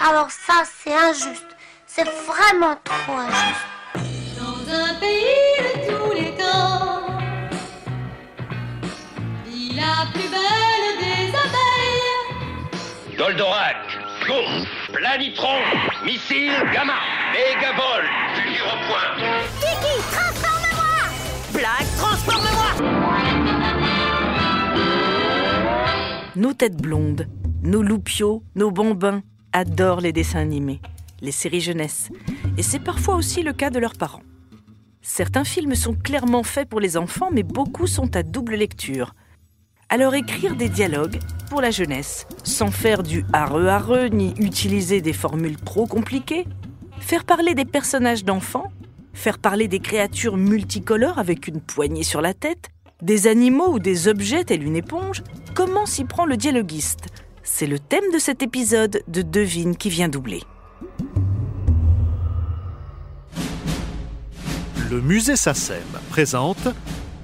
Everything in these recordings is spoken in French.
Alors ça, c'est injuste. C'est vraiment trop injuste. Dans un pays de tous les temps, vit la plus belle des abeilles. Goldorak, Go, Planitron, Missile, Gamma, Mégavol, Futur au point. Kiki, transforme-moi Blague, transforme-moi Nos têtes blondes, nos loupiaux, nos bambins adorent les dessins animés, les séries jeunesse. Et c'est parfois aussi le cas de leurs parents. Certains films sont clairement faits pour les enfants, mais beaucoup sont à double lecture. Alors écrire des dialogues pour la jeunesse, sans faire du areux-areux ni utiliser des formules trop compliquées, faire parler des personnages d'enfants, faire parler des créatures multicolores avec une poignée sur la tête, des animaux ou des objets tels une éponge, comment s'y prend le dialoguiste? C'est le thème de cet épisode de Devine qui vient doubler. Le musée SACEM présente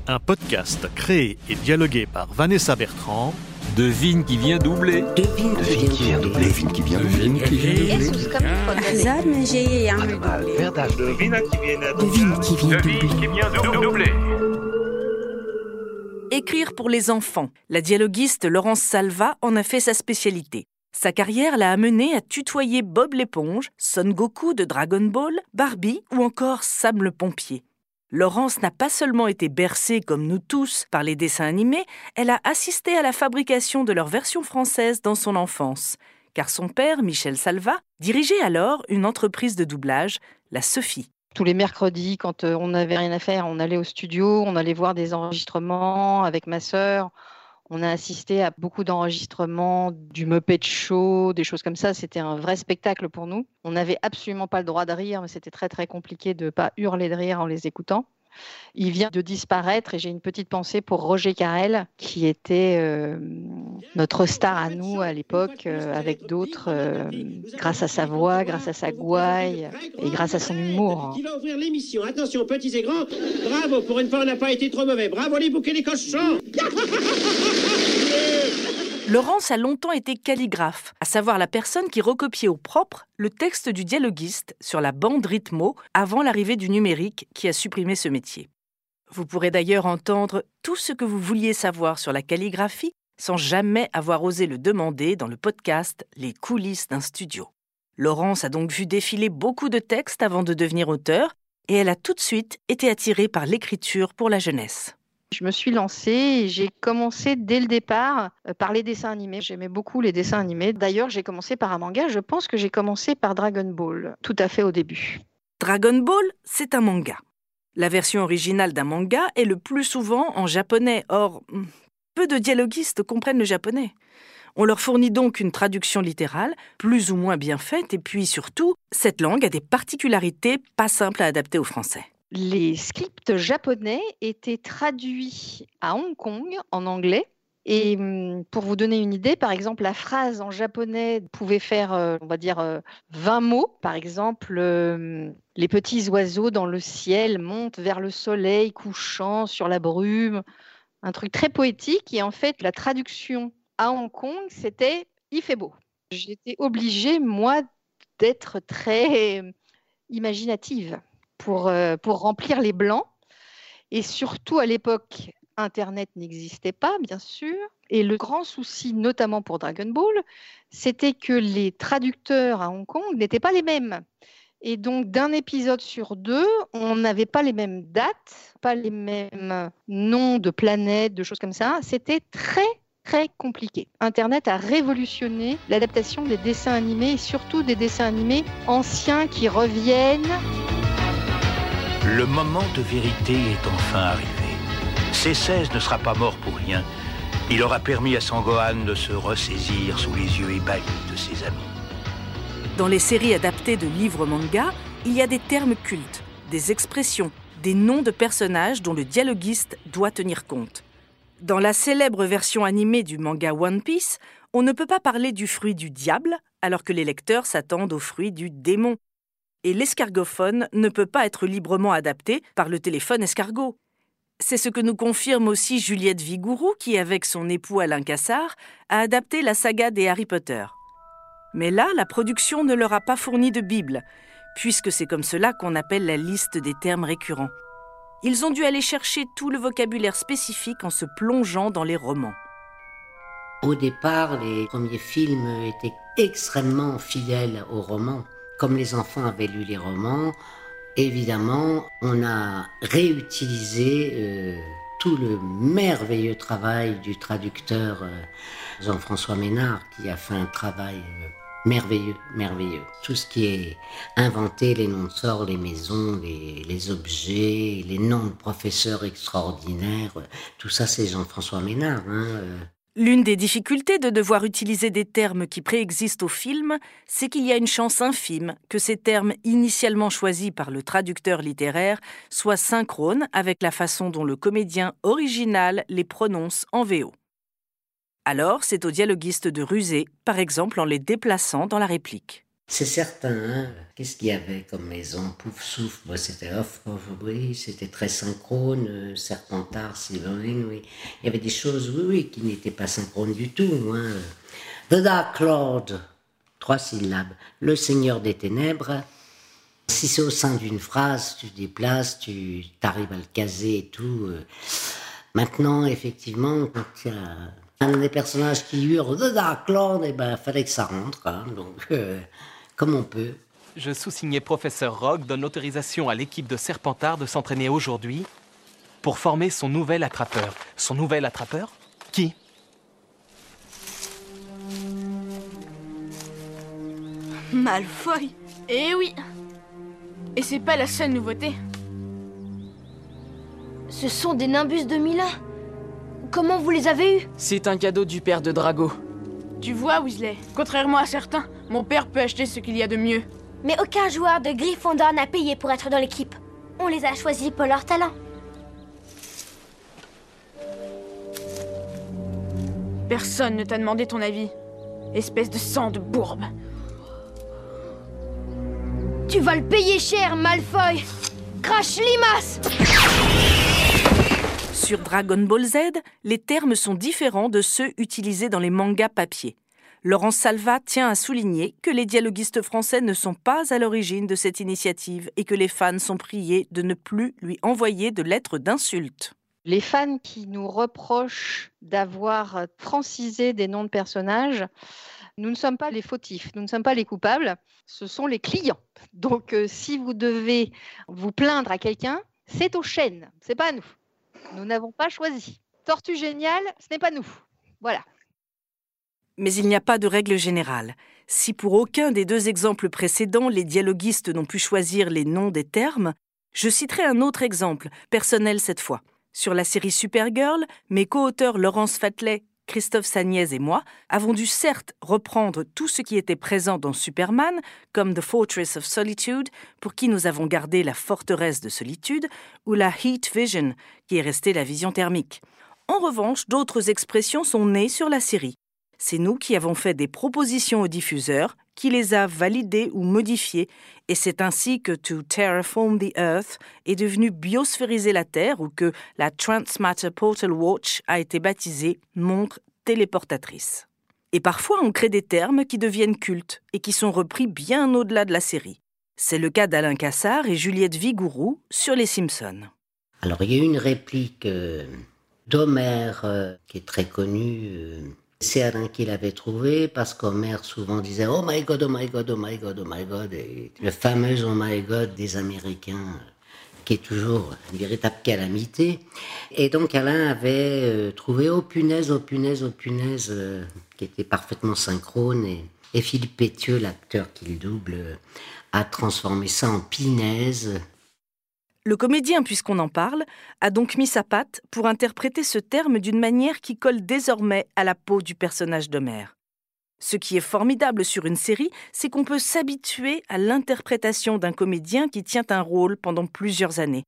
un podcast créé et dialogué par Vanessa Bertrand, Devine qui vient doubler. Devine qui vient doubler. Devine qui vient doubler. Devine qui vient doubler. Devine qui vient doubler. Écrire pour les enfants. La dialoguiste Laurence Salva en a fait sa spécialité. Sa carrière l'a amenée à tutoyer Bob l'éponge, Son Goku de Dragon Ball, Barbie ou encore Sam le pompier. Laurence n'a pas seulement été bercée, comme nous tous, par les dessins animés, elle a assisté à la fabrication de leur version française dans son enfance, car son père, Michel Salva, dirigeait alors une entreprise de doublage, la Sophie. Tous les mercredis, quand euh, on n'avait rien à faire, on allait au studio, on allait voir des enregistrements avec ma sœur. On a assisté à beaucoup d'enregistrements du Muppet Show, des choses comme ça. C'était un vrai spectacle pour nous. On n'avait absolument pas le droit de rire, mais c'était très très compliqué de ne pas hurler de rire en les écoutant. Il vient de disparaître et j'ai une petite pensée pour Roger Carrel, qui était euh, notre star à nous à l'époque, euh, avec d'autres, euh, grâce à sa voix, grâce à sa gouaille et grâce à son humour. Qui va ouvrir l'émission Attention, petits et grands. Bravo, pour une fois, on n'a pas été trop mauvais. Bravo les bouquets, les cochons. Laurence a longtemps été calligraphe, à savoir la personne qui recopiait au propre le texte du dialoguiste sur la bande rythmo avant l'arrivée du numérique qui a supprimé ce métier. Vous pourrez d'ailleurs entendre tout ce que vous vouliez savoir sur la calligraphie sans jamais avoir osé le demander dans le podcast Les coulisses d'un studio. Laurence a donc vu défiler beaucoup de textes avant de devenir auteur et elle a tout de suite été attirée par l'écriture pour la jeunesse. Je me suis lancée et j'ai commencé dès le départ euh, par les dessins animés. J'aimais beaucoup les dessins animés. D'ailleurs, j'ai commencé par un manga. Je pense que j'ai commencé par Dragon Ball, tout à fait au début. Dragon Ball, c'est un manga. La version originale d'un manga est le plus souvent en japonais. Or, hmm, peu de dialoguistes comprennent le japonais. On leur fournit donc une traduction littérale, plus ou moins bien faite, et puis surtout, cette langue a des particularités pas simples à adapter au français les scripts japonais étaient traduits à Hong Kong en anglais. Et hum, pour vous donner une idée, par exemple, la phrase en japonais pouvait faire, euh, on va dire, 20 mots. Par exemple, euh, les petits oiseaux dans le ciel montent vers le soleil couchant sur la brume. Un truc très poétique. Et en fait, la traduction à Hong Kong, c'était il fait beau. J'étais obligée, moi, d'être très euh, imaginative pour, euh, pour remplir les blancs. Et surtout, à l'époque, Internet n'existait pas, bien sûr. Et le grand souci, notamment pour Dragon Ball, c'était que les traducteurs à Hong Kong n'étaient pas les mêmes. Et donc, d'un épisode sur deux, on n'avait pas les mêmes dates, pas les mêmes noms de planètes, de choses comme ça. C'était très, très compliqué. Internet a révolutionné l'adaptation des dessins animés et surtout des dessins animés anciens qui reviennent. Le moment de vérité est enfin arrivé. C16 ne sera pas mort pour rien. Il aura permis à Sangohan de se ressaisir sous les yeux ébahis de ses amis. Dans les séries adaptées de livres manga, il y a des termes cultes, des expressions, des noms de personnages dont le dialoguiste doit tenir compte. Dans la célèbre version animée du manga One Piece, on ne peut pas parler du fruit du diable alors que les lecteurs s'attendent au fruit du démon et l'escargophone ne peut pas être librement adapté par le téléphone escargot. C'est ce que nous confirme aussi Juliette Vigourou, qui, avec son époux Alain Cassard, a adapté la saga des Harry Potter. Mais là, la production ne leur a pas fourni de Bible, puisque c'est comme cela qu'on appelle la liste des termes récurrents. Ils ont dû aller chercher tout le vocabulaire spécifique en se plongeant dans les romans. Au départ, les premiers films étaient extrêmement fidèles aux romans. Comme les enfants avaient lu les romans, évidemment, on a réutilisé euh, tout le merveilleux travail du traducteur euh, Jean-François Ménard, qui a fait un travail euh, merveilleux, merveilleux. Tout ce qui est inventé, les noms de sorts, les maisons, les, objets, les noms de professeurs extraordinaires, tout ça c'est Jean-François Ménard. Hein. L'une des difficultés de devoir utiliser des termes qui préexistent au film, c'est qu'il y a une chance infime que ces termes initialement choisis par le traducteur littéraire soient synchrones avec la façon dont le comédien original les prononce en VO. Alors, c'est au dialoguiste de ruser, par exemple en les déplaçant dans la réplique. C'est certain. Hein. Qu'est-ce qu'il y avait comme maison? Pouf souffle, c'était off, oui, c'était très synchrone. Euh, Serpentard, Sylvain, oui. Il y avait des choses, oui, oui, qui n'étaient pas synchrones du tout. Hein. The Dark Lord, trois syllabes. Le Seigneur des Ténèbres. Si c'est au sein d'une phrase, tu déplaces, tu arrives à le caser et tout. Euh. Maintenant, effectivement, quand il y a un des personnages qui hurle The Dark Lord, eh ben, fallait que ça rentre. Hein. Donc, euh, comme on peut. Je sous-signais professeur Rogue donne l'autorisation à l'équipe de Serpentard de s'entraîner aujourd'hui pour former son nouvel attrapeur. Son nouvel attrapeur? Qui? Malfoy Eh oui Et c'est pas la seule nouveauté. Ce sont des Nimbus de Milan. Comment vous les avez eus C'est un cadeau du père de Drago. Tu vois, Weasley, contrairement à certains, mon père peut acheter ce qu'il y a de mieux. Mais aucun joueur de Gryffondor n'a payé pour être dans l'équipe. On les a choisis pour leur talent. Personne ne t'a demandé ton avis. Espèce de sang de bourbe. Tu vas le payer cher, Malfoy Crash Limas Sur Dragon Ball Z, les termes sont différents de ceux utilisés dans les mangas papier. Laurent Salva tient à souligner que les dialoguistes français ne sont pas à l'origine de cette initiative et que les fans sont priés de ne plus lui envoyer de lettres d'insultes. Les fans qui nous reprochent d'avoir francisé des noms de personnages, nous ne sommes pas les fautifs, nous ne sommes pas les coupables, ce sont les clients. Donc euh, si vous devez vous plaindre à quelqu'un, c'est aux chaînes, c'est pas à nous. Nous n'avons pas choisi. Tortue géniale, ce n'est pas nous. Voilà. Mais il n'y a pas de règle générale. Si pour aucun des deux exemples précédents les dialoguistes n'ont pu choisir les noms des termes, je citerai un autre exemple, personnel cette fois. Sur la série Supergirl, mes co-auteurs Laurence Fatlet, Christophe Sagnès et moi avons dû certes reprendre tout ce qui était présent dans Superman, comme The Fortress of Solitude, pour qui nous avons gardé la forteresse de solitude, ou la Heat Vision, qui est restée la vision thermique. En revanche, d'autres expressions sont nées sur la série. C'est nous qui avons fait des propositions au diffuseur, qui les a validées ou modifiées, et c'est ainsi que To Terraform the Earth est devenu Biosphériser la Terre ou que la Transmatter Portal Watch a été baptisée Montre téléportatrice. Et parfois on crée des termes qui deviennent cultes et qui sont repris bien au-delà de la série. C'est le cas d'Alain Cassard et Juliette Vigourou sur Les Simpsons. Alors il y a une réplique euh, d'Homer euh, qui est très connue. Euh, c'est Alain qui l'avait trouvé parce qu'Homer souvent disait Oh my god, oh my god, oh my god, oh my god. Et le fameux Oh my god des Américains qui est toujours une véritable calamité. Et donc Alain avait euh, trouvé Oh punaise, oh punaise, oh punaise, euh, qui était parfaitement synchrone. Et, Philippe Pétieux, l'acteur qui le double, a transformé ça en pinaise le comédien, puisqu'on en parle, a donc mis sa patte pour interpréter ce terme d'une manière qui colle désormais à la peau du personnage d'Homère. Ce qui est formidable sur une série, c'est qu'on peut s'habituer à l'interprétation d'un comédien qui tient un rôle pendant plusieurs années.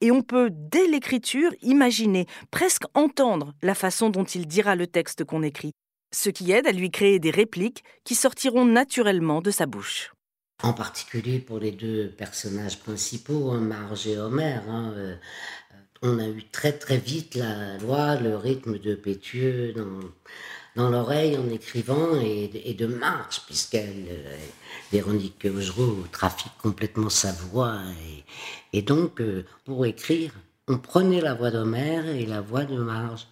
Et on peut, dès l'écriture, imaginer, presque entendre la façon dont il dira le texte qu'on écrit, ce qui aide à lui créer des répliques qui sortiront naturellement de sa bouche en particulier pour les deux personnages principaux, hein, Marge et Homer. Hein, euh, on a eu très très vite la voix, le rythme de Pétieux dans l'oreille en écrivant et, de marche, puisqu'elle, euh, Véronique Augereau, trafique complètement sa voix. Et, donc, euh, pour écrire, on prenait la voix d'Homère et la voix de Marge.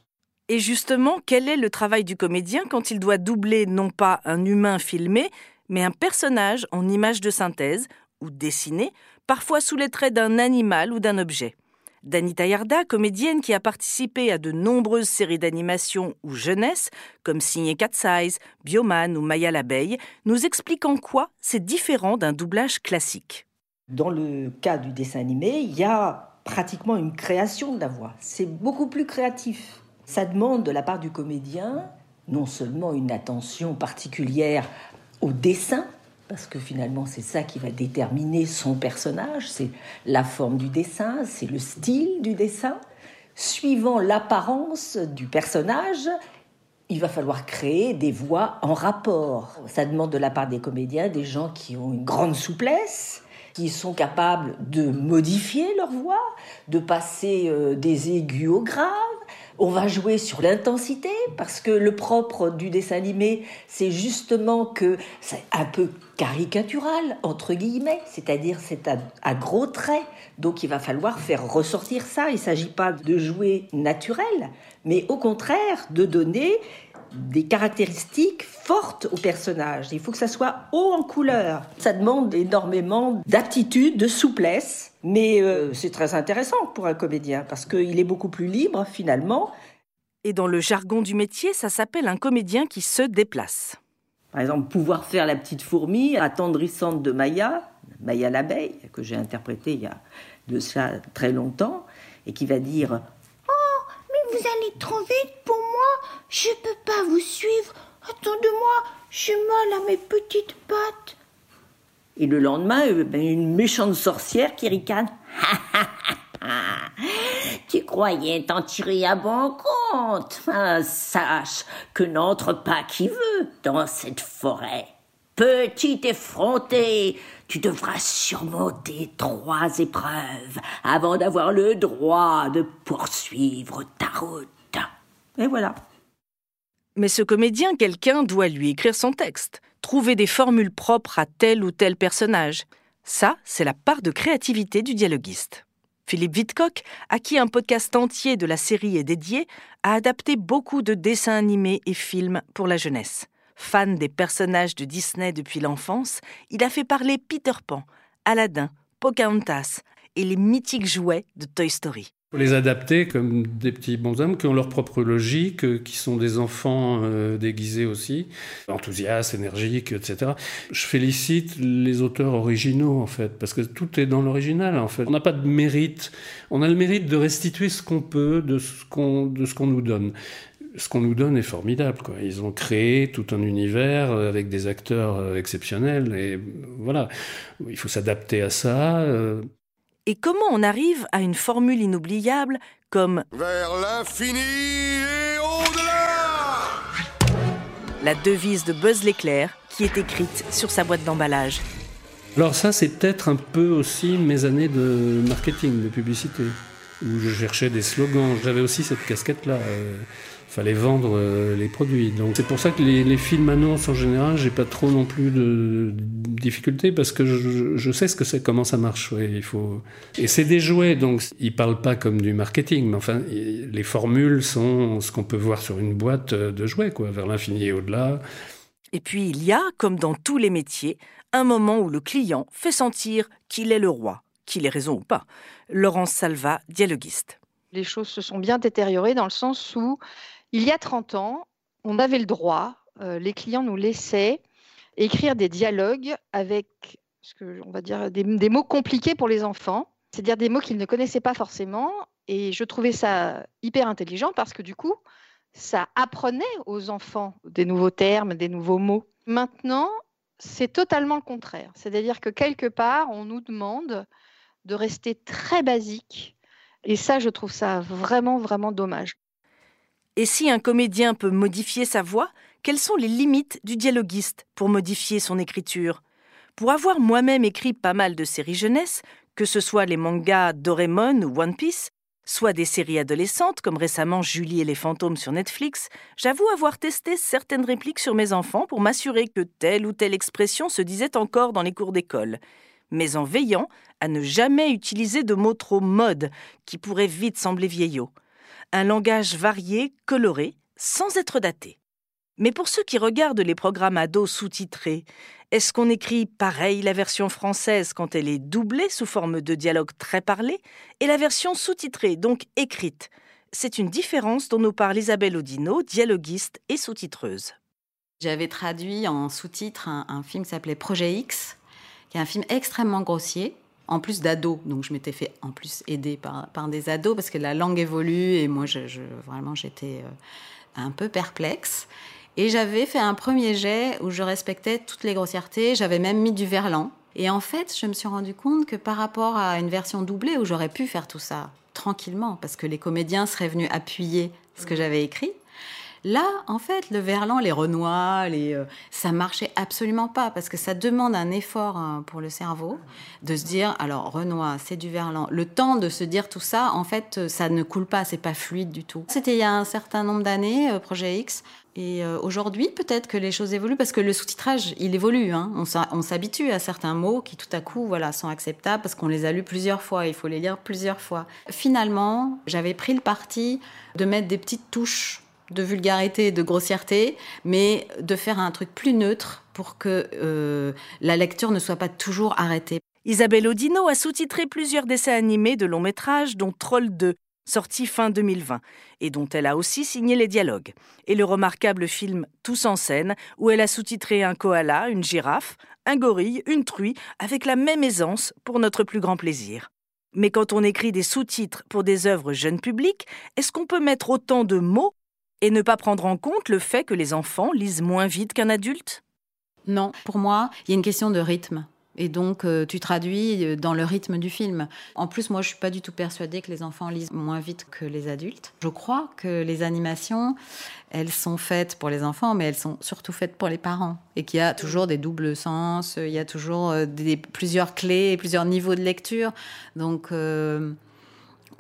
Et justement, quel est le travail du comédien quand il doit doubler non pas un humain filmé, mais un personnage en image de synthèse ou dessiné, parfois sous les traits d'un animal ou d'un objet Danita Yarda, comédienne qui a participé à de nombreuses séries d'animation ou jeunesse, comme Signé Cat Size, Bioman ou Maya l'abeille, nous explique en quoi c'est différent d'un doublage classique. Dans le cas du dessin animé, il y a pratiquement une création de la voix. C'est beaucoup plus créatif. Ça demande de la part du comédien non seulement une attention particulière au dessin, parce que finalement c'est ça qui va déterminer son personnage, c'est la forme du dessin, c'est le style du dessin. Suivant l'apparence du personnage, il va falloir créer des voix en rapport. Ça demande de la part des comédiens des gens qui ont une grande souplesse, qui sont capables de modifier leur voix, de passer euh, des aigus au grave, on va jouer sur l'intensité parce que le propre du dessin animé, c'est justement que c'est un peu caricatural, entre guillemets, c'est-à-dire c'est à, gros traits. Donc il va falloir faire ressortir ça. Il ne s'agit pas de jouer naturel, mais au contraire de donner des caractéristiques fortes au personnage. Il faut que ça soit haut en couleur. Ça demande énormément d'aptitude, de souplesse, mais euh, c'est très intéressant pour un comédien parce qu'il est beaucoup plus libre finalement. Et dans le jargon du métier, ça s'appelle un comédien qui se déplace. Par exemple, pouvoir faire la petite fourmi attendrissante de Maya, Maya l'abeille, que j'ai interprétée il y a de ça très longtemps, et qui va dire vous allez trop vite pour moi, je peux pas vous suivre, attendez-moi, j'ai mal à mes petites pattes. Et le lendemain, euh, ben, une méchante sorcière qui ricane. tu croyais t'en tirer à bon compte. Sache que n'entre pas qui veut dans cette forêt. Petit effronté, tu devras surmonter trois épreuves avant d'avoir le droit de poursuivre ta route. Et voilà. Mais ce comédien, quelqu'un doit lui écrire son texte, trouver des formules propres à tel ou tel personnage. Ça, c'est la part de créativité du dialoguiste. Philippe Vidcock, à qui un podcast entier de la série est dédié, a adapté beaucoup de dessins animés et films pour la jeunesse. Fan des personnages de Disney depuis l'enfance, il a fait parler Peter Pan, Aladdin, Pocahontas et les mythiques jouets de Toy Story les adapter comme des petits bonshommes qui ont leur propre logique, qui sont des enfants euh, déguisés aussi, enthousiastes, énergiques, etc. Je félicite les auteurs originaux en fait, parce que tout est dans l'original en fait. On n'a pas de mérite, on a le mérite de restituer ce qu'on peut de ce qu'on de ce qu'on nous donne. Ce qu'on nous donne est formidable. Quoi. Ils ont créé tout un univers avec des acteurs euh, exceptionnels et voilà. Il faut s'adapter à ça. Euh, et comment on arrive à une formule inoubliable comme Vers l'infini et au-delà La devise de Buzz l'éclair qui est écrite sur sa boîte d'emballage. Alors ça, c'est peut-être un peu aussi mes années de marketing, de publicité, où je cherchais des slogans. J'avais aussi cette casquette-là. Euh, fallait vendre euh, les produits. Donc c'est pour ça que les, films annonces en général, j'ai pas trop non plus de, difficultés parce que je, sais comment ça marche. il faut. Et c'est des jouets, donc ils parlent pas comme du marketing, mais enfin les formules sont ce qu'on peut voir sur une boîte de jouets, quoi, vers l'infini et au-delà. Et puis il y a, comme dans tous les métiers, un moment où le client fait sentir qu'il est le roi, qu'il ait raison ou pas. Laurence Salva, dialoguiste. Les choses se sont bien détériorées dans le sens où il y a 30 ans, on avait le droit, euh, les clients nous laissaient écrire des dialogues avec on va dire des, mots compliqués pour les enfants, c'est-à-dire des mots qu'ils ne connaissaient pas forcément. Et je trouvais ça hyper intelligent parce que du coup, ça apprenait aux enfants des nouveaux termes, des nouveaux mots. Maintenant, c'est totalement le contraire. C'est-à-dire que quelque part, on nous demande de rester très basique. Et ça, je trouve ça vraiment, vraiment dommage. Et si un comédien peut modifier sa voix, quelles sont les limites du dialoguiste pour modifier son écriture? Pour avoir moi-même écrit pas mal de séries jeunesse, que ce soit les mangas Doraemon ou One Piece, soit des séries adolescentes, comme récemment Julie et les fantômes sur Netflix, j'avoue avoir testé certaines répliques sur mes enfants pour m'assurer que telle ou telle expression se disait encore dans les cours d'école, mais en veillant à ne jamais utiliser de mots trop mode qui pourraient vite sembler vieillots. Un langage varié, coloré, sans être daté. Mais pour ceux qui regardent les programmes ados sous-titrés, est-ce qu'on écrit pareil la version française quand elle est doublée sous forme de dialogue très parlé et la version sous-titrée, donc écrite? C'est une différence dont nous parle Isabelle Odino, dialoguiste et sous-titreuse. J'avais traduit en sous-titre un, film qui s'appelait Projet X, qui est un film extrêmement grossier, en plus d'ados. Donc je m'étais fait en plus aider par, des ados parce que la langue évolue et moi, je, vraiment, j'étais euh, un peu perplexe. Et j'avais fait un premier jet où je respectais toutes les grossièretés, j'avais même mis du verlan. Et en fait, je me suis rendu compte que par rapport à une version doublée où j'aurais pu faire tout ça tranquillement, parce que les comédiens seraient venus appuyer ce que j'avais écrit, Là, en fait, le verlan, les renois, les, euh, ça marchait absolument pas parce que ça demande un effort hein, pour le cerveau de se dire, alors renois, c'est du verlan. Le temps de se dire tout ça, en fait, euh, ça ne coule pas, c'est pas fluide du tout. C'était il y a un certain nombre d'années, euh, Projet X. Et aujourd'hui, peut-être que les choses évoluent parce que le sous-titrage, il évolue. Hein. On s'habitue à certains mots qui, tout à coup, voilà, sont acceptables parce qu'on les a lus plusieurs fois. Il faut les lire plusieurs fois. Finalement, j'avais pris le parti de mettre des petites touches de vulgarité et de grossièreté, mais de faire un truc plus neutre pour que euh, la lecture ne soit pas toujours arrêtée. Isabelle Odino a sous-titré plusieurs dessins animés de long métrage, dont Troll 2, sorti fin 2020, et dont elle a aussi signé les dialogues, et le remarquable film Tous en scène, où elle a sous-titré un koala, une girafe, un gorille, une truie, avec la même aisance pour notre plus grand plaisir. Mais quand on écrit des sous-titres pour des œuvres jeunes publics, est-ce qu'on peut mettre autant de mots et ne pas prendre en compte le fait que les enfants lisent moins vite qu'un adulte? Non, pour moi, il y a une question de rythme. Et donc, euh, tu traduis euh, dans le rythme du film. En plus, moi, je suis pas du tout persuadée que les enfants lisent moins vite que les adultes. Je crois que les animations, elles sont faites pour les enfants, mais elles sont surtout faites pour les parents. Et qu'il y a toujours des doubles sens, il y a toujours euh, plusieurs clés, plusieurs niveaux de lecture. Donc,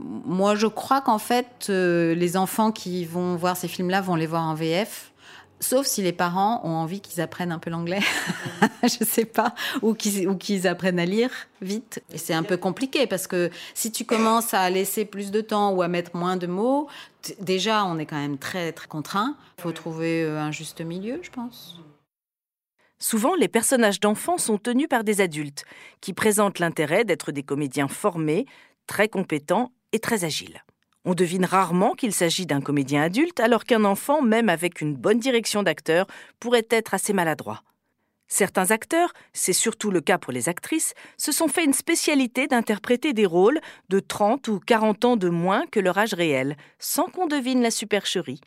moi, je crois qu'en fait, euh, les enfants qui vont voir ces films-là vont les voir en VF. Sauf si les parents ont envie qu'ils apprennent un peu l'anglais, je sais pas, ou qu'ils apprennent à lire vite. Et c'est un peu compliqué parce que si tu commences à laisser plus de temps ou à mettre moins de mots, déjà on est quand même très très contraint. Il faut trouver euh, un juste milieu, je pense. Souvent, les personnages d'enfants sont tenus par des adultes qui présentent l'intérêt d'être des comédiens formés, très compétents très agile. On devine rarement qu'il s'agit d'un comédien adulte, alors qu'un enfant, même avec une bonne direction d'acteur, pourrait être assez maladroit. Certains acteurs, c'est surtout le cas pour les actrices, se sont fait une spécialité d'interpréter des rôles de 30 ou 40 ans de moins que leur âge réel, sans qu'on devine la supercherie.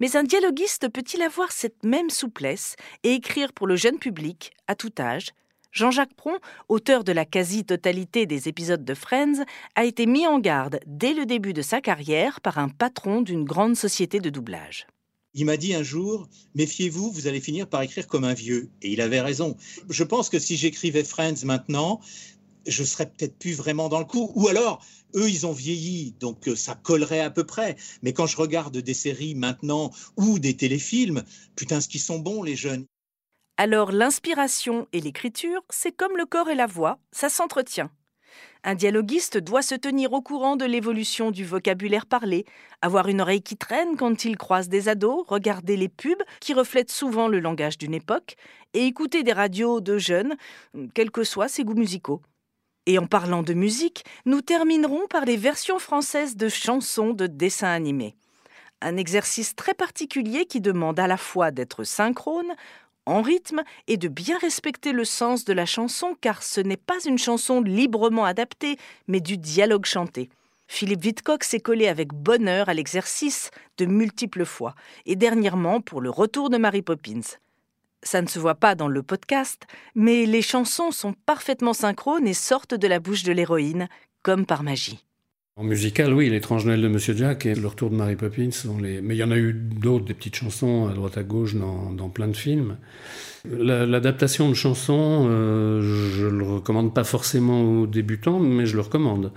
Mais un dialoguiste peut-il avoir cette même souplesse et écrire pour le jeune public, à tout âge, Jean-Jacques Pron, auteur de la quasi-totalité des épisodes de Friends, a été mis en garde dès le début de sa carrière par un patron d'une grande société de doublage. Il m'a dit un jour, méfiez-vous, vous allez finir par écrire comme un vieux. Et il avait raison. Je pense que si j'écrivais Friends maintenant, je serais peut-être plus vraiment dans le coup. Ou alors, eux, ils ont vieilli, donc euh, ça collerait à peu près. Mais quand je regarde des séries maintenant ou des téléfilms, putain, ce qu'ils sont bons, les jeunes. Alors l'inspiration et l'écriture, c'est comme le corps et la voix, ça s'entretient. Un dialoguiste doit se tenir au courant de l'évolution du vocabulaire parlé, avoir une oreille qui traîne quand il croise des ados, regarder les pubs qui reflètent souvent le langage d'une époque, et écouter des radios de jeunes, quels que soient ses goûts musicaux. Et en parlant de musique, nous terminerons par les versions françaises de chansons de dessins animés. Un exercice très particulier qui demande à la fois d'être synchrone, en rythme et de bien respecter le sens de la chanson car ce n'est pas une chanson librement adaptée, mais du dialogue chanté. Philippe Witcock s'est collé avec bonheur à l'exercice de multiples fois, et dernièrement pour le retour de Mary Poppins. Ça ne se voit pas dans le podcast, mais les chansons sont parfaitement synchrones et sortent de la bouche de l'héroïne, comme par magie. En musical, oui, L'étrange Noël de Monsieur Jack et Le retour de Mary Poppins sont les. Mais il y en a eu d'autres, des petites chansons à droite à gauche dans, dans plein de films. L'adaptation de chansons, euh, je le recommande pas forcément aux débutants, mais je le recommande.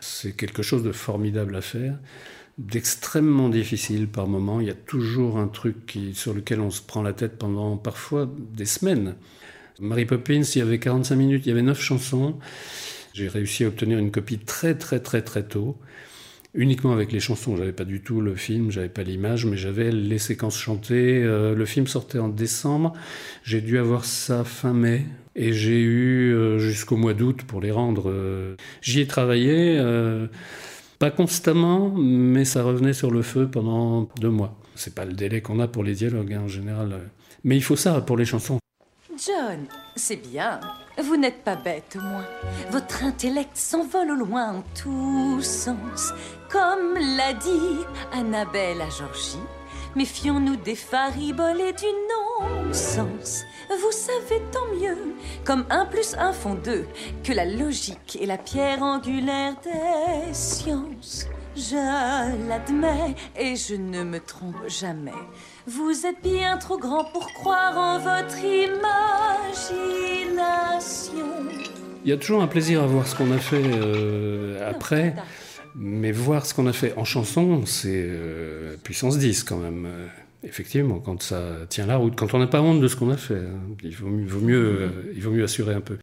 C'est quelque chose de formidable à faire, d'extrêmement difficile par moment. Il y a toujours un truc qui, sur lequel on se prend la tête pendant parfois des semaines. Mary Poppins, il y avait 45 minutes, il y avait 9 chansons. J'ai réussi à obtenir une copie très très très très tôt, uniquement avec les chansons. J'avais pas du tout le film, j'avais pas l'image, mais j'avais les séquences chantées. Euh, le film sortait en décembre. J'ai dû avoir ça fin mai. Et j'ai eu euh, jusqu'au mois d'août pour les rendre. Euh, j'y ai travaillé, pas constamment, mais ça revenait sur le feu pendant deux mois. C'est pas le délai qu'on a pour les dialogues hein, en général. Mais il faut ça pour les chansons. John, c'est bien. Vous n'êtes pas bête, au moins. Votre intellect s'envole au loin en tous sens. Comme l'a dit Annabelle à Georgie, méfions-nous des fariboles et du non-sens. Vous savez tant mieux, comme un plus un font deux, que la logique est la pierre angulaire des sciences. Je l'admets et je ne me trompe jamais. Vous êtes bien trop grand pour croire en votre imagination. Il y a toujours un plaisir à voir ce qu'on a fait euh, après, mais voir ce qu'on a fait en chanson, c'est euh, puissance 10 quand même. Euh, effectivement, quand ça tient la route, quand on n'a pas honte de ce qu'on a fait, hein, il, vaut, mieux, il vaut mieux assurer un peu.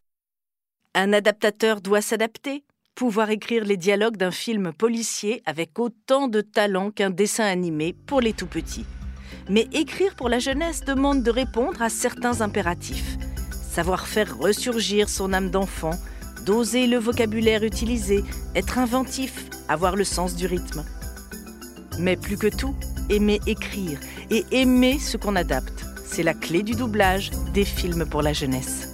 Un adaptateur doit s'adapter pouvoir écrire les dialogues d'un film policier avec autant de talent qu'un dessin animé pour les tout petits. Mais écrire pour la jeunesse demande de répondre à certains impératifs. Savoir faire ressurgir son âme d'enfant, doser le vocabulaire utilisé, être inventif, avoir le sens du rythme. Mais plus que tout, aimer écrire et aimer ce qu'on adapte. C'est la clé du doublage des films pour la jeunesse.